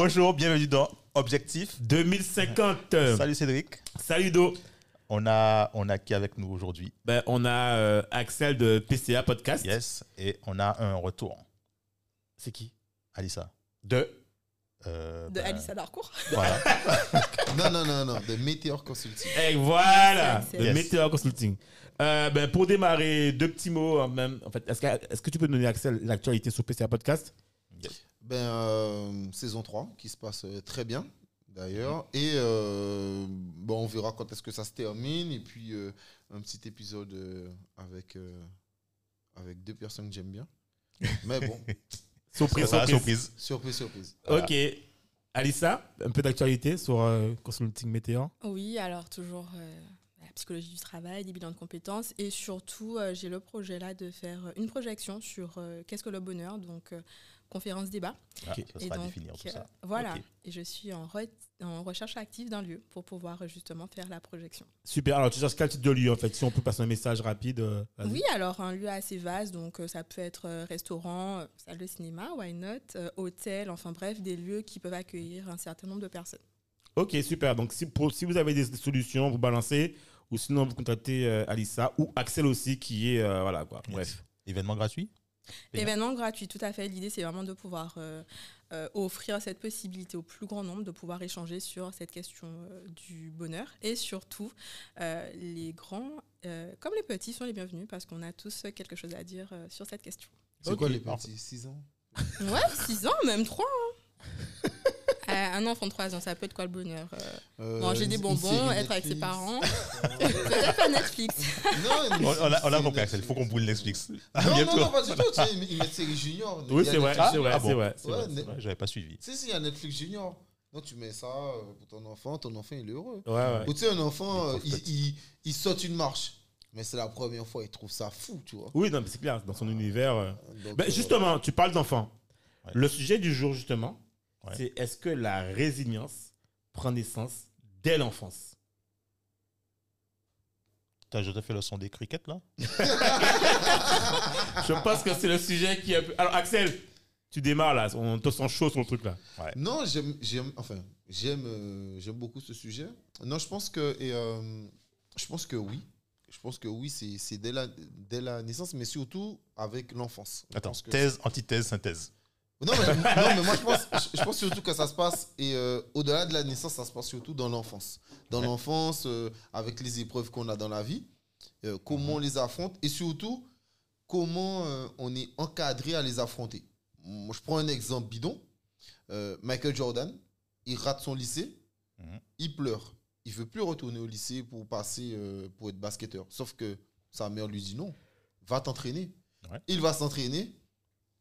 Bonjour, bienvenue dans Objectif 2050 Salut Cédric. Salut Do On a, on a qui avec nous aujourd'hui? Ben, On a euh, Axel de PCA Podcast. Yes. Et on a un retour. C'est qui? Alissa. De? Euh, De ben, Alice Adarcourt. Voilà. Non, non, non, non, de Meteor Consulting. Et voilà De yes. Meteor Consulting. Euh, ben, pour démarrer, deux petits mots. en Même, en fait, est-ce, que, est-ce que tu peux donner Axel l'actualité sur PCA Podcast? Ben, euh, saison 3, qui se passe euh, très bien, d'ailleurs. Et euh, bon, on verra quand est-ce que ça se termine. Et puis, euh, un petit épisode euh, avec, euh, avec deux personnes que j'aime bien. Mais bon, Surprise, surprise. surprise. surprise, surprise. Voilà. Ok. Alissa, un peu d'actualité sur euh, Consulting Météor Oui, alors toujours euh, la psychologie du travail, des bilans de compétences et surtout euh, j'ai le projet là de faire une projection sur euh, qu'est-ce que le bonheur, donc euh, conférence débat. Ah, Ok. Ça Et sera donc, définir tout ça. euh, voilà, et je suis en, re- en recherche active d'un lieu pour pouvoir justement faire la projection. Super. Alors, tu cherches quel type de lieu en fait Si on peut passer un message rapide. euh. Oui, alors un lieu assez vaste, donc euh, ça peut être euh, restaurant, euh, salle de cinéma, why not, euh, hôtel, enfin bref, des lieux qui peuvent accueillir un certain nombre de personnes. Ok, super. Donc, si, pour, si vous avez des solutions, vous balancez. Ou sinon, vous contactez euh, Alissa ou Axel aussi, qui est. euh, voilà quoi. Yes. Bref. Événement gratuit? Événement gratuit, tout à fait. L'idée, c'est vraiment de pouvoir euh, euh, offrir cette possibilité au plus grand nombre de pouvoir échanger sur cette question euh, du bonheur. Et surtout, euh, les grands euh, comme les petits sont les bienvenus parce qu'on a tous quelque chose à dire euh, sur cette question. C'est quoi les petits? 6 ans? Ouais, 6 ans, même 3. un enfant de 3 ans, ça peut être quoi le bonheur Euh, Euh, Manger des bonbons, être avec ses parents. Peut-être pas Netflix. Non, On, on a, on a compris, Axel. Il faut qu'on boule Netflix. Non, non, non, pas du tout. Tu sais, ils ils mettent série junior. Oui, c'est vrai. C'est vrai. Ah bon C'est vrai. c'est Ouais, vrai, J'avais pas suivi. Si, si, il y a Netflix junior. Donc, tu mets ça euh, pour ton enfant. Ton enfant, il est heureux. Ouais, ouais. Ou tu sais, un enfant, euh, il, il, il saute une marche. Mais c'est la première fois, il trouve ça fou, tu vois. Oui, non, mais c'est clair. Dans son univers. euh. Donc, Ben, euh, justement, tu parles d'enfants. Ouais. Le sujet du jour, justement, Ouais. c'est est-ce que la résilience prend naissance dès l'enfance? T'as déjà fait le son des crickets là? Je pense que c'est le sujet qui peu- Alors, Axel, tu démarres là. On te sent chaud sur le truc là. Non, j'aime, j'aime, enfin, j'aime, euh, j'aime beaucoup ce sujet. Non, je pense que, et, euh, je pense que oui. Je pense que oui, c'est, c'est dès la, dès la naissance, mais surtout avec l'enfance. Attends, thèse, antithèse, synthèse. Non mais, non, mais moi, je pense, je, pense surtout que ça se passe, et euh, au-delà de la naissance, ça se passe surtout dans l'enfance. Dans Ouais. l'enfance, euh, avec les épreuves qu'on a dans la vie, euh, comment on les affronte, et surtout, comment on est encadré à les affronter. Moi, je prends un exemple bidon. Michael Jordan, il rate son lycée, Mhm. il pleure. Il veut plus retourner au lycée pour passer pour être basketteur. Sauf que sa mère lui dit non, va t'entraîner. Ouais. Il va s'entraîner.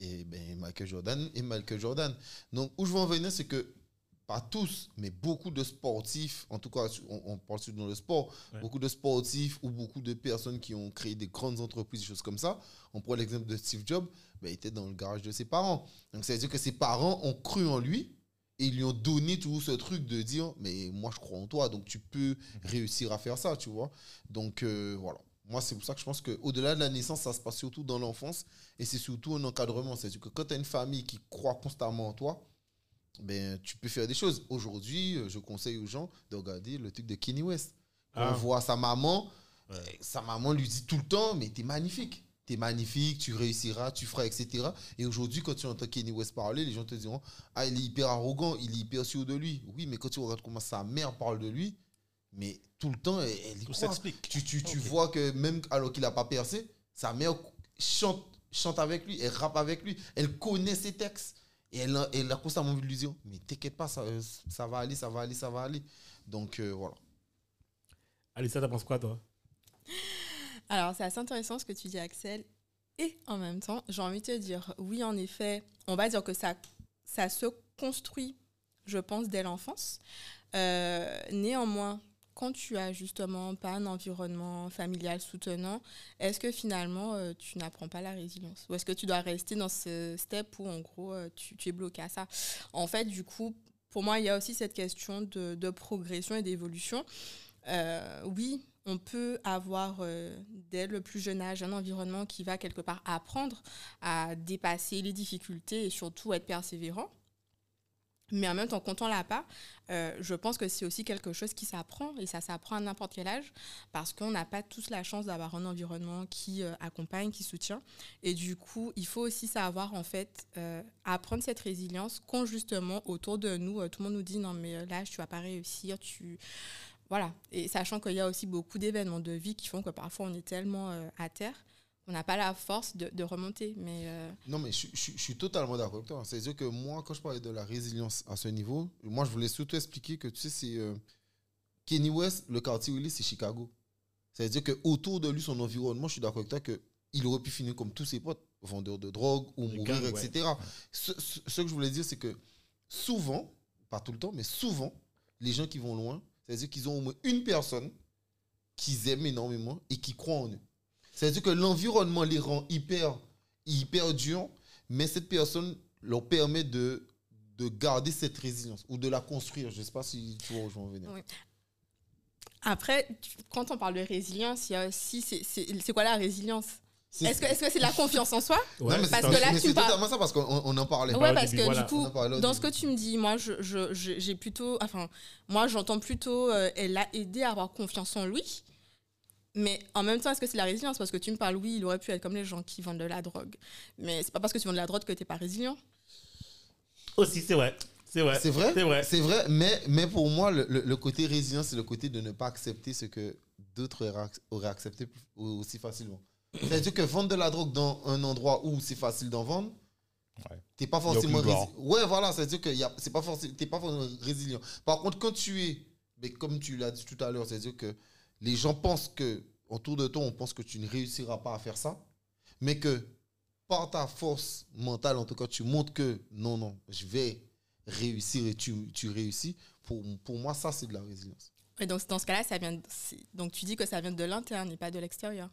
Et ben Michael Jordan et Michael Jordan. Donc où je veux en venir, c'est que pas tous, mais beaucoup de sportifs, en tout cas, on, on parle surtout dans le sport, Ouais. beaucoup de sportifs ou beaucoup de personnes qui ont créé des grandes entreprises, des choses comme ça. On prend l'exemple de Steve Jobs, ben, il était dans le garage de ses parents. Donc ça veut dire que ses parents ont cru en lui et ils lui ont donné tout ce truc de dire mais moi je crois en toi donc tu peux réussir à faire ça tu vois donc euh, voilà moi c'est pour ça que je pense que au delà de la naissance ça se passe surtout dans l'enfance et c'est surtout un encadrement c'est à dire que quand tu as une famille qui croit constamment en toi ben tu peux faire des choses aujourd'hui euh, je conseille aux gens de regarder le truc de Kenny West Quand Ah. on voit sa maman Ouais. euh, sa maman lui dit tout le temps mais t'es magnifique t'es magnifique, tu réussiras, tu feras, etc. Et aujourd'hui, quand tu entends Kenny West parler, les gens te diront Ah, il est hyper arrogant, il est hyper sûr de lui. Oui, mais quand tu regardes comment sa mère parle de lui, mais tout le temps, elle, elle y Tout croit. s'explique. Tu, tu, tu vois que même alors qu'il n'a pas percé, sa mère chante, chante avec lui, elle rappe avec lui, elle connaît ses textes. Et elle, a- elle a constamment envie de lui dire Mais t'inquiète pas, ça, ça va aller, ça va aller, ça va aller. Donc euh, voilà. Alissa, t'en penses quoi, toi? Alors, c'est assez intéressant ce que tu dis, Axel. Et en même temps, j'ai envie de te dire, oui, en effet, on va dire que ça, ça se construit, je pense, dès l'enfance. Euh, néanmoins, quand tu as justement pas un environnement familial soutenant, est-ce que finalement euh, tu n'apprends pas la résilience? Ou est-ce que tu dois rester dans ce step où en gros euh, tu, es bloqué à ça? En fait, du coup, pour moi, il y a aussi cette question de, progression et d'évolution. Euh, oui, on peut avoir dès le plus jeune âge un environnement qui va quelque part apprendre à dépasser les difficultés et surtout être persévérant. Mais en même temps, quand on l'a pas, euh, je pense que c'est aussi quelque chose qui s'apprend et ça s'apprend à n'importe quel âge parce qu'on n'a pas tous la chance d'avoir un environnement qui euh, accompagne, qui soutient. Et du coup, il faut aussi savoir en fait euh, apprendre cette résilience quand justement autour de nous, tout le monde nous dit non mais là tu vas pas réussir, tu voilà. Et sachant qu'il y a aussi beaucoup d'événements de vie qui font que parfois on est tellement à terre, on n'a pas la force de, de remonter. Mais euh, Non, mais je, je- je suis totalement d'accord avec toi. C'est-à-dire que moi, quand je parlais de la résilience à ce niveau, moi, je voulais surtout expliquer que, tu sais, c'est euh, Kenny West, le quartier où il est, c'est Chicago. C'est-à-dire qu'autour de lui, son environnement, je suis d'accord avec toi qu'il aurait pu finir comme tous ses potes, vendeurs de drogue ou mourir, ouais. etc. Ce, ce- ce que je voulais dire, c'est que souvent, pas tout le temps, mais souvent, les gens qui vont loin, c'est-à-dire qu'ils ont au moins une personne qu'ils aiment énormément et qui croient en eux. C'est-à-dire que l'environnement les rend hyper, hyper durs, mais cette personne leur permet de, de garder cette résilience ou de la construire. Je ne sais pas si tu vois où je veux en venir. Oui. après, quand on parle de résilience, il y a aussi c'est- c'est c'est quoi la résilience? Est-ce que est-ce que c'est la confiance en soi? Ouais, Non, mais parce c'est- que là, mais tu parles- totalement ça parce qu'on on en parlait. Ouais, parce début, que voilà. du coup, dans ce que tu me dis, moi, je- je- je- j'ai plutôt, enfin, moi, j'entends plutôt, euh, elle l'a aidé à avoir confiance en lui. Mais en même temps, est-ce que c'est la résilience? Parce que tu me parles, oui, il aurait pu être comme les gens qui vendent de la drogue. Mais c'est pas parce que tu vends de la drogue que t'es pas résilient. Aussi, c'est vrai. C'est vrai. C'est vrai? C'est vrai. C'est vrai, mais, mais pour moi, le, le- le côté résilient, c'est le côté de ne pas accepter ce que d'autres auraient ac- auraient accepté aussi facilement. C'est-à-dire que vendre de la drogue dans un endroit où c'est facile d'en vendre, Ouais. t'es pas forcément résilient. Ouais, voilà, c'est-à-dire que y a- c'est pas forcément, t'es pas forcément résilient. Par contre, quand tu es, mais comme tu l'as dit tout à l'heure, c'est-à-dire que les gens pensent que, autour de toi, on pense que tu ne réussiras pas à faire ça, mais que par ta force mentale, en tout cas, tu montres que non, non, je vais réussir et tu, tu réussis. Pour, pour moi, ça, c'est de la résilience. Et donc, dans ce cas-là, ça vient. de- donc, tu dis que ça vient de l'interne et pas de l'extérieur.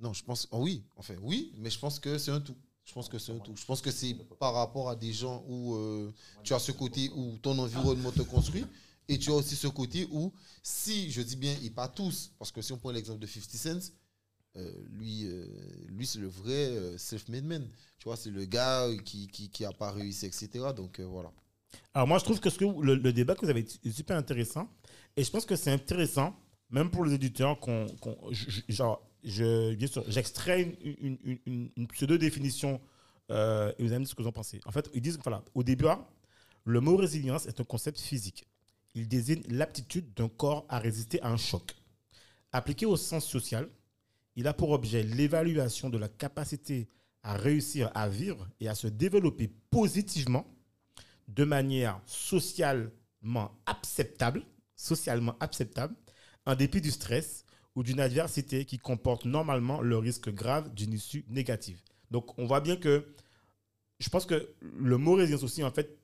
Non, je pense, oh oui, enfin oui, mais je pense que c'est un tout. Je pense que c'est un tout. Je pense que c'est par rapport à des gens où euh, tu as ce côté où ton environnement te construit et tu as aussi ce côté où, si, je dis bien, et pas tous, parce que si on prend l'exemple de 50 Cent, euh, lui, euh, lui c'est le vrai euh, self-made man. Tu vois, c'est le gars qui, qui, qui a pas réussi, etc. Donc voilà. Alors moi, je trouve que, le, débat que vous avez est super intéressant. Et je pense que c'est intéressant, même pour les éditeurs, qu'on, genre, je, bien sûr, j'extrais une, une- une- une- pseudo-définition et vous allez me dire ce que vous en pensez. En fait, ils disent, voilà, au début, hein, le mot résilience est un concept physique. Il désigne l'aptitude d'un corps à résister à un choc. Appliqué au sens social, il a pour objet l'évaluation de la capacité à réussir à vivre et à se développer positivement de manière socialement acceptable, socialement acceptable, en dépit du stress ou d'une adversité qui comporte normalement le risque grave d'une issue négative. Donc, on voit bien que je pense que le mot résilience aussi, en fait,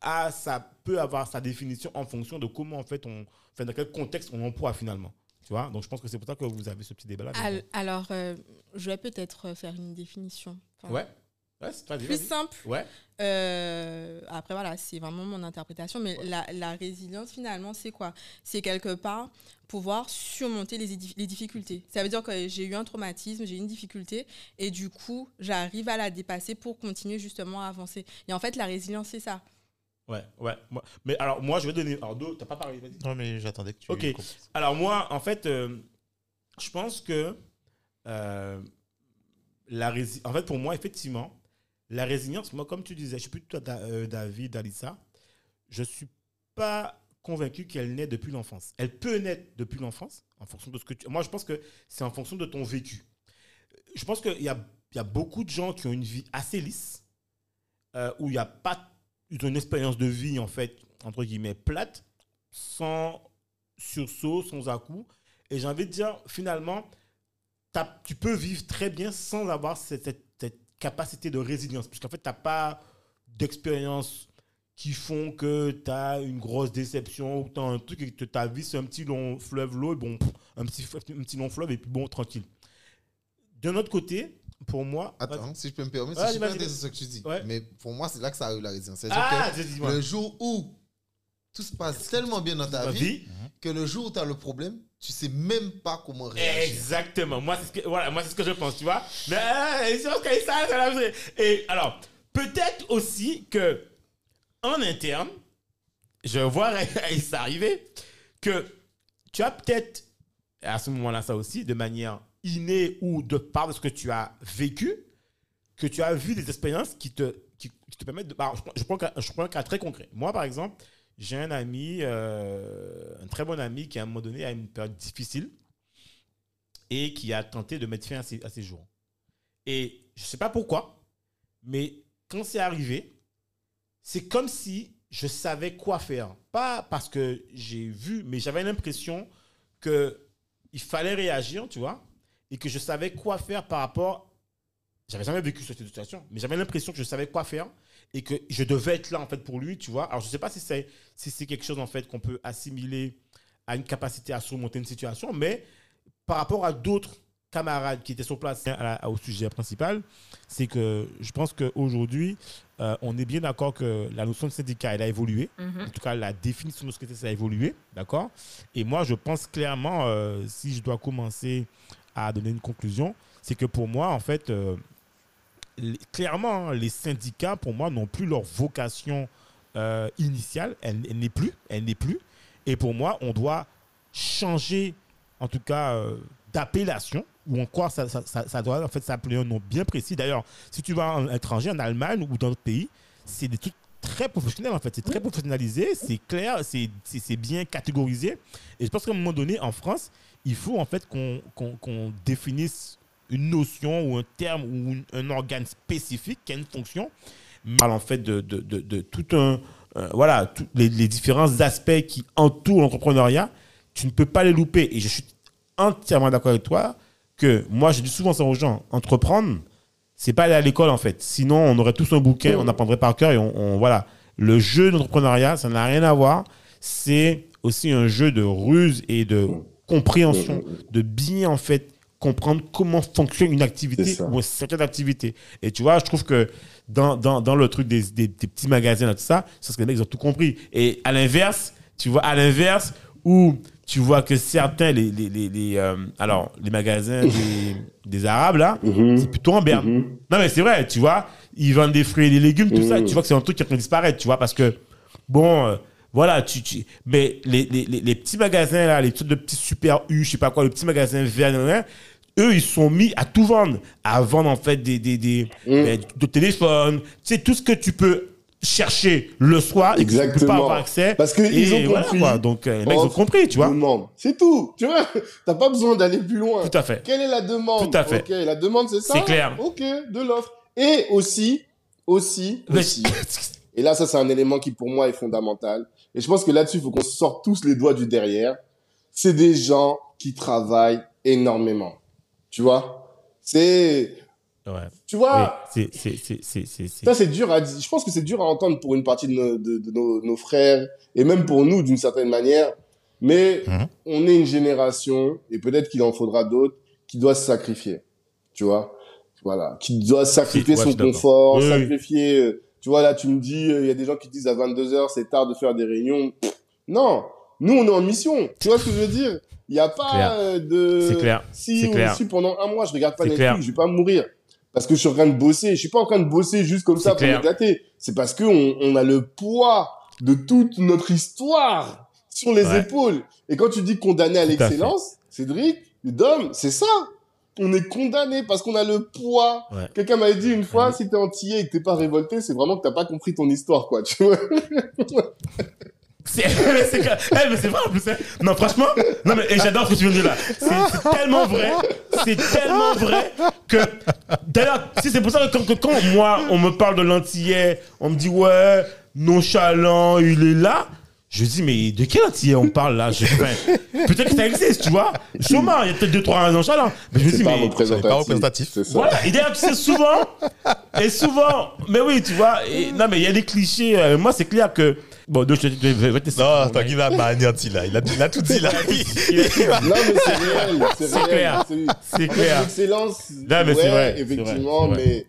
a, ça peut avoir sa définition en fonction de comment, en fait, on, enfin, dans quel contexte on l'emploie finalement. Tu vois? Donc, je pense que c'est pour ça que vous avez ce petit débat-là. Al- Alors, euh, je vais peut-être faire une définition. Enfin, Ouais. Ouais, c'est pas Plus simple. Ouais. Euh, après, voilà, c'est vraiment mon interprétation. Mais la, la résilience, finalement, c'est quoi? C'est quelque part pouvoir surmonter les, les difficultés. Ça veut dire que j'ai eu un traumatisme, j'ai eu une difficulté, et du coup, j'arrive à la dépasser pour continuer justement à avancer. Et en fait, la résilience, c'est ça. Ouais, ouais. Moi- Mais alors, moi, je vais donner. Alors, t'as pas parlé, vas-y. Non, mais j'attendais que tu. Ok. Alors moi, en fait, euh, je pense que euh, la rési- en fait, pour moi, effectivement, la résilience, moi, comme tu disais, je suis plutôt d'a- euh, David, Alissa, je suis pas convaincu qu'elle naît depuis l'enfance. Elle peut naître depuis l'enfance, en fonction de ce que tu... Moi, je pense que c'est en fonction de ton vécu. Je pense qu'il y a, y a beaucoup de gens qui ont une vie assez lisse, où il n'y a pas... Ils ont une expérience de vie, en fait, entre guillemets, plate, sans sursaut, sans à-coup. Et j'ai envie de dire, finalement, tu peux vivre très bien sans avoir cette capacité de résilience. Puisqu'en fait, tu n'as pas d'expérience qui font que tu as une grosse déception ou tu as un truc et que ta vie, c'est un petit long fleuve l'eau, et bon, un petit, un petit long fleuve, et puis bon, tranquille. D'un autre côté, pour moi. Attends, si je peux me permettre, c'est super intéressant ce que tu dis. Ouais. Mais pour moi, c'est là que ça arrive la résilience. C'est-à-dire Ah, le jour où tout se passe tellement bien dans ta vie, vie. que le jour où tu as le problème, tu sais même pas comment réagir. Exactement. Moi, c'est ce que, voilà, moi, c'est ce que je pense, tu vois. Mais euh, c'est c'est. Et alors, peut-être aussi que en interne, je vois ça arriver, que tu as peut-être, à ce moment-là, ça aussi, de manière innée ou de par de ce que tu as vécu, que tu as vu des expériences qui te, qui, te permettent de. alors, je, prends- je prends un cas très concret. Moi, par exemple, j'ai un ami, euh, un très bon ami qui, à un moment donné, a une période difficile et qui a tenté de mettre fin à ses, à ses jours. Et je ne sais pas pourquoi, mais quand c'est arrivé, c'est comme si je savais quoi faire. Pas parce que j'ai vu, mais j'avais l'impression que il fallait réagir, tu vois, et que je savais quoi faire par rapport. J'avais jamais vécu cette situation, mais j'avais l'impression que je savais quoi faire et que je devais être là en fait pour lui, tu vois. Alors je sais pas si c'est si c'est quelque chose en fait qu'on peut assimiler à une capacité à surmonter une situation, mais par rapport à d'autres camarades qui étaient sur place à la- au sujet principal, c'est que je pense qu'aujourd'hui, euh, on est bien d'accord que la notion de syndicat, elle a évolué. Mhm. En tout cas, la définition de ce que c'est, ça a évolué. D'accord? Et moi, je pense clairement, euh, si je dois commencer à donner une conclusion, c'est que pour moi, en fait, euh, clairement, hein, les syndicats, pour moi, n'ont plus leur vocation euh, initiale. Elle, n'est plus. Elle n'est plus. Et pour moi, on doit changer, en tout cas, euh, d'appellation, ou encore, ça, ça, doit en fait s'appeler un nom bien précis. D'ailleurs, si tu vas en étranger, en Allemagne ou dans d'autres pays, c'est des trucs très professionnels en fait. C'est très professionnalisé, c'est clair, c'est bien catégorisé. Et je pense qu'à un moment donné, en France, il faut en fait qu'on qu'on définisse une notion ou un terme ou une- un organe spécifique qui a une fonction. On parle en fait de, de, de, de tout un. euh, voilà, tous les, les différents aspects qui entourent l'entrepreneuriat. Tu ne peux pas les louper. Et je suis entièrement d'accord avec toi que moi, je dis souvent ça aux gens entreprendre, c'est pas aller à l'école en fait. Sinon, on aurait tous un bouquin, on apprendrait par cœur et on, on- voilà. Le jeu d'entrepreneuriat, ça n'a rien à voir. C'est aussi un jeu de ruse et de compréhension, de bien en fait comprendre comment fonctionne une activité ou une certaine activité. Et tu vois, je trouve que dans, dans, dans le truc des, des, des petits magasins, là, tout ça, c'est parce que les mecs, ils ont tout compris. Et à l'inverse, tu vois, à l'inverse, où tu vois que certains, les, les, les, les, euh, alors, les magasins des, des Arabes, là, Mhm. c'est plutôt en berne. Mhm. Non, mais c'est vrai, tu vois, ils vendent des fruits et des légumes, tout ça. Mhm. Tu vois que c'est un truc qui est en train de disparaître, tu vois, parce que, bon, euh, voilà, tu, tu- mais les, les, les, les petits magasins, là, les trucs de petits super U, je sais pas quoi, les petits magasins verts, eux, ils sont mis à tout vendre, à vendre, en fait, des, des, des, de téléphones, tu sais, tout ce que tu peux chercher le soir et que tu peux pas avoir accès. Parce qu'ils Et ont voilà, compris. quoi. Donc, euh, les mecs, ils ont compris, tu vois. C'est tout. Tu vois, t'as pas besoin d'aller plus loin. Tout à fait. Quelle est la demande Tout à fait. Ok, la demande c'est ça. C'est clair. Ok, de l'offre. Et aussi, aussi, aussi. Et là, ça c'est un élément qui pour moi est fondamental. Et je pense que là-dessus, il faut qu'on sorte tous les doigts du derrière. C'est des gens qui travaillent énormément. Tu vois? C'est, Ouais. tu vois, Oui, c'est, ça, c'est dur à dire. Je pense que c'est dur à entendre pour une partie de nos, de, de nos, nos frères et même pour nous d'une certaine manière. Mais Mhm. on est une génération et peut-être qu'il en faudra d'autres qui doit se sacrifier. Tu vois? Voilà. Qui doit sacrifier son confort, Oui, oui. sacrifier, euh, tu vois, là, tu me dis, euh, il y a des gens qui disent à 22 heures, c'est tard de faire des réunions. Pff, Non. Nous, on est en mission. Tu vois ce que je veux dire? Il n'y a pas Clair. euh, de... C'est clair. Si on clair. pendant un mois, je regarde pas Netflix, je vais pas mourir. Parce que je suis en train de bosser. Je suis pas en train de bosser juste comme ça pour m'éclater. C'est parce que on, on a le poids de toute notre histoire sur les Ouais. épaules. Et quand tu dis condamné à l'excellence, Cédric, Dom, c'est ça. On est condamné parce qu'on a le poids. Ouais. Quelqu'un m'avait dit une fois, Ouais. si t'es antillais et que t'es pas révolté, c'est vraiment que t'as pas compris ton histoire, quoi. Tu vois C'est. Eh, mais c'est vrai en plus. hein. Non, franchement, non, mais et j'adore ce que tu viens de dire là. C'est, c'est tellement vrai. C'est tellement vrai que. D'ailleurs, si c'est pour ça que quand, que quand moi, on me parle de l'antillais, on me dit, ouais, nonchalant, il est là. Je dis, mais de quel entier on parle là? Je- enfin, Peut-être que ça existe, tu vois. Sûrement, il y a peut-être deux, trois là. Mais je me C'est dis, pas mais. représentatif. pas représentatif. C'est ça. Voilà, et d'ailleurs, tu sais, souvent, et souvent, mais oui, tu vois, et- non, mais il y a des clichés. euh, moi, c'est clair que. Bon, donc, je, vais- te Non, Tanguy là m'a anéanti là. Il a, il a tout dit là. Non, mais c'est réel. C'est clair. C'est- C'est clair. L'excellence, Non, mais ouais, c'est vrai, c'est effectivement, vrai, c'est mais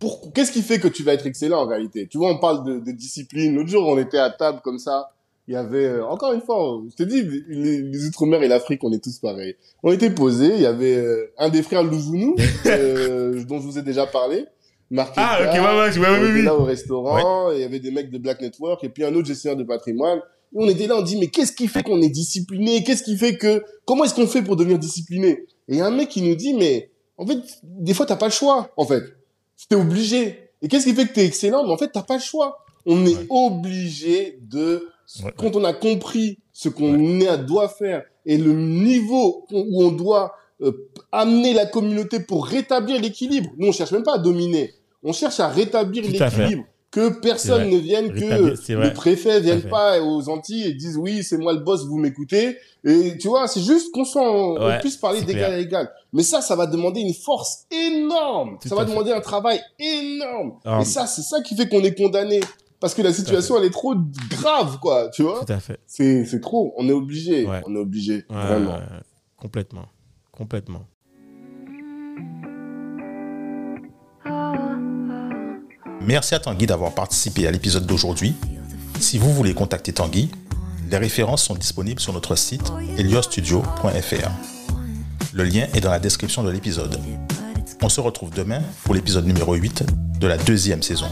pour... qu'est-ce qui fait que tu vas être excellent en réalité? Tu vois, on parle de, de discipline. L'autre jour, on était à table comme ça. Il y avait, euh, encore une fois, je te dis, les, les Outre-mer et l'Afrique, on est tous pareils. On était posés, il y avait euh, un des frères Louvounou, euh, dont je vous ai déjà parlé. Marc Ah, ok, ouais, ouais, ouais, on était là au restaurant, il y avait des mecs de Black Network, et puis un autre gestionnaire de patrimoine. Et on était là, on dit, mais qu'est-ce qui fait qu'on est discipliné? Qu'est-ce qui fait que... Comment est-ce qu'on fait pour devenir discipliné? Et il y a un mec qui nous dit, mais en fait, des fois, t'as pas le choix, en fait. T'es obligé. Et qu'est-ce qui fait que t'es excellent? Mais en fait, t'as pas le choix. On est obligé de... Quand on a compris ce qu'on est- doit faire et le niveau où on doit euh, amener la communauté pour rétablir l'équilibre. Nous, on cherche même pas à dominer. On cherche à rétablir l'équilibre. Que personne ne vienne, que le préfet vienne pas aux Antilles et dise oui, c'est moi le boss, vous m'écoutez. Et tu vois, c'est juste qu'on soit, on Ouais, puisse parler d'égal à égal. Mais ça, ça va demander une force énorme. Tout ça va fait. demander un travail énorme. Et ça, c'est ça qui fait qu'on est condamné. Parce que la situation, elle est trop grave, quoi. Tu vois Tout à fait. C'est c'est trop. On est obligé. Ouais. On est obligé. Ouais, Vraiment. complètement. Complètement. Merci à Tanguy d'avoir participé à l'épisode d'aujourd'hui. Si vous voulez contacter Tanguy, les références sont disponibles sur notre site eliostudio.fr. Le lien est dans la description de l'épisode. On se retrouve demain pour l'épisode numéro 8 de la deuxième saison.